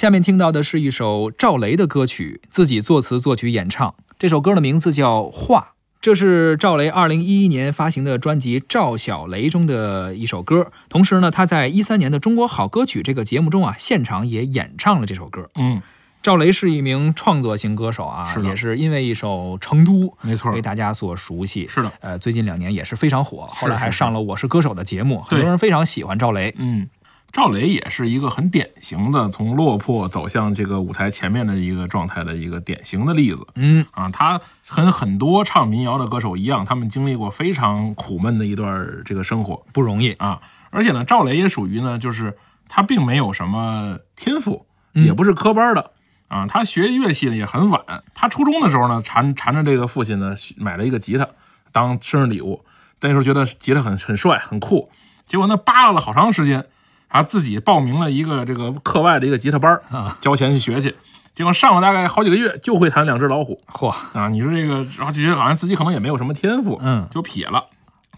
下面听到的是一首赵雷的歌曲，自己作词作曲演唱。这首歌的名字叫《画》，这是赵雷二零一一年发行的专辑《赵小雷》中的一首歌。同时呢，他在一三年的《中国好歌曲》这个节目中啊，现场也演唱了这首歌。嗯，赵雷是一名创作型歌手啊，是也是因为一首《成都》没错被大家所熟悉。是的，呃，最近两年也是非常火，后来还上了《我是歌手》的节目，很多人非常喜欢赵雷。嗯，赵雷也是一个很典型的从落魄走向这个舞台前面的一个状态的一个典型的例子嗯，啊。他和很多唱民谣的歌手一样，他们经历过非常苦闷的一段这个生活不容易。啊。而且呢，赵雷也属于呢，就是他并没有什么天赋，嗯也不是科班的。啊，他学乐器呢也很晚。他初中的时候呢，缠缠着这个父亲呢，买了一个吉他当生日礼物。那时候觉得吉他很很帅很酷，结果呢扒拉了好长时间，还自己报名了一个这个课外的一个吉他班儿啊，交钱去学去。结果上了大概好几个月，就会弹两只老虎嚯，啊！你说这个，然后就觉得好像自己可能也没有什么天赋，嗯就撇了。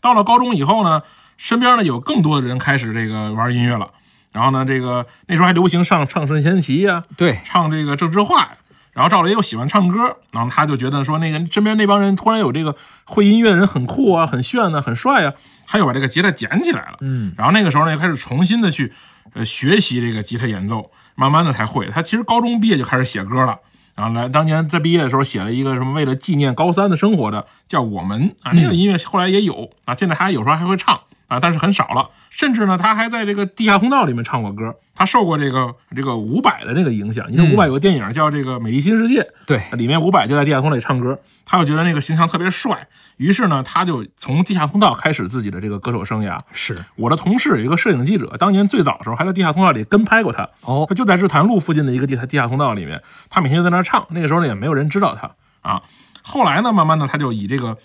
到了高中以后呢，身边呢有更多的人开始这个玩音乐了。然后呢，这个那时候还流行上唱圣贤齐呀、对，唱这个郑智化，然后赵雷又喜欢唱歌，然后他就觉得说那个身边那帮人突然有这个会音乐的人很酷啊，很炫啊，很帅啊，他又把这个吉他捡起来了，嗯，然后那个时候呢，开始重新的去呃学习这个吉他演奏，慢慢的才会。他其实高中毕业就开始写歌了。然后来，当年在毕业的时候写了一个什么为了纪念高三的生活的，叫《我们》啊，那个音乐后来也有啊，现在他有时候还会唱啊，但是很少了。甚至呢，他还在这个地下通道里面唱过歌，他受过这个这个伍佰的这个影响，因为伍佰有个电影叫这个《美丽新世界》，对，里面伍佰就在地下通道里唱歌，他就觉得那个形象特别帅，于是呢，他就从地下通道开始自己的这个歌手生涯。是我的同事有一个摄影记者，当年最早的时候还在地下通道里跟拍过他，哦他就在日坛路附近的一个地下地下通道里面，他每天就在那儿唱，那个时候呢也没有人知道他啊。后来呢，慢慢的他就以这个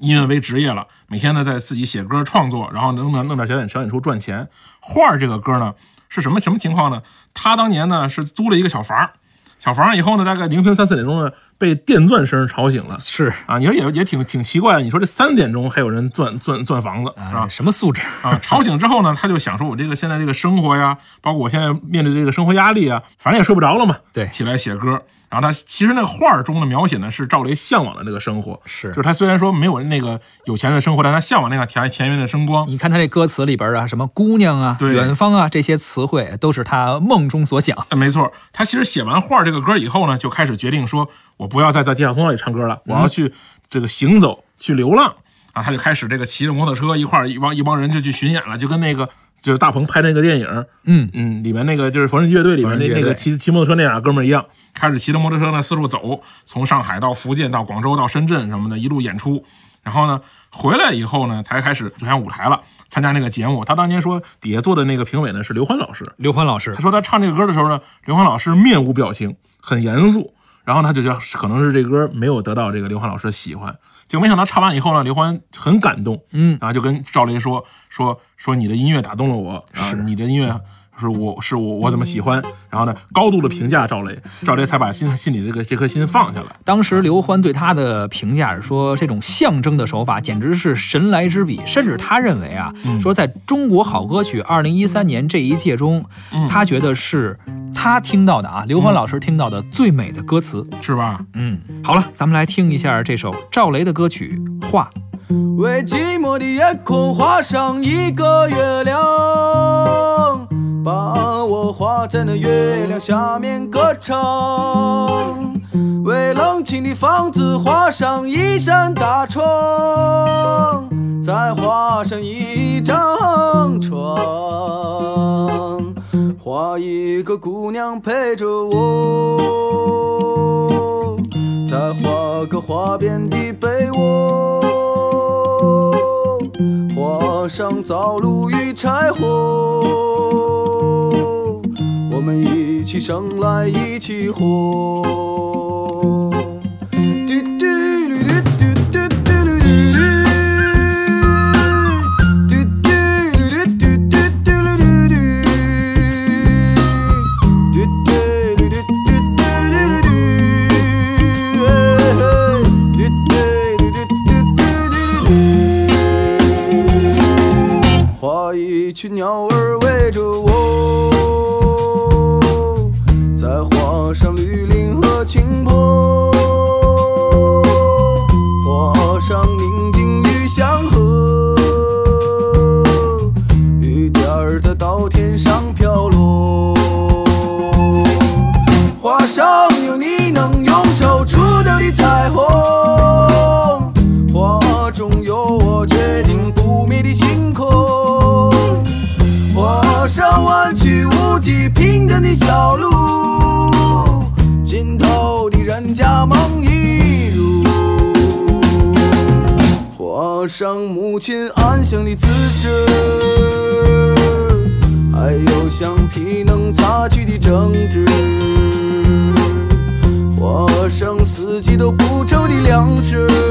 音乐为职业了，每天呢在自己写歌创作，然后能弄弄点小演小演出赚钱。画儿这个歌呢是什么什么情况呢？他当年呢是租了一个小房，小房以后呢，大概凌晨三四点钟呢被电钻声吵醒了。是，啊，你说也也挺挺奇怪的。你说这三点钟还有人钻钻钻房子哎，啊什么素质？啊！吵醒之后呢，他就想说，我这个现在这个生活呀，包括我现在面对这个生活压力啊，反正也睡不着了嘛，对起来写歌。然后他其实那个画儿中的描写呢，是赵雷向往的那个生活，是就是他虽然说没有那个有钱人的生活，但他向往那个田田园的声光。你看他这歌词里边啊，什么姑娘啊、对远方啊，这些词汇都是他梦中所想。呃没错，他其实写完画儿这个歌以后呢，就开始决定说，我不要再在地下通道里唱歌了，我要去这个行走，去流浪啊。他就开始这个骑着摩托车一块儿一帮一帮人就去巡演了，就跟那个就是大鹏拍那个电影，嗯，嗯，里面那个就是缝纫机乐队里面那那个骑骑摩托车那俩哥们儿一样，开始骑着摩托车呢四处走，从上海到福建到广州到深圳什么的，一路演出。然后呢，回来以后呢，才开始走向舞台了，参加那个节目。他当年说底下坐的那个评委呢是刘欢老师，刘欢老师他说他唱这个歌的时候呢，刘欢老师面无表情，很严肃。然后他就觉得可能是这歌没有得到这个刘欢老师的喜欢，结果没想到唱完以后呢，刘欢很感动，嗯，然后就跟赵雷说说说你的音乐打动了我，是，你的音乐是我是我我怎么喜欢，然后呢高度的评价赵雷，赵雷才把心心里这个这颗心放下来。当时刘欢对他的评价是说，这种象征的手法简直是神来之笔，甚至他认为啊，说在中国好歌曲二零一三年这一届中，他觉得是他听到的啊，刘欢老师听到的最美的歌词。是吧？嗯，好了，咱们来听一下这首赵雷的歌曲《画》。为寂寞的夜空画上一个月亮，把我画在那月亮下面歌唱。为冷清的房子画上一扇大窗，再画上一张床，画一个姑娘陪着我，再画个花边的被窝。画上灶炉与柴火，我们一起生来一起活。群鸟儿围着我，再画上绿林和青坡。上母亲安详的姿势还有橡皮能擦去的争执。画上四季都不愁的粮食。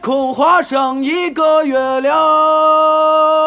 口画上一个月亮。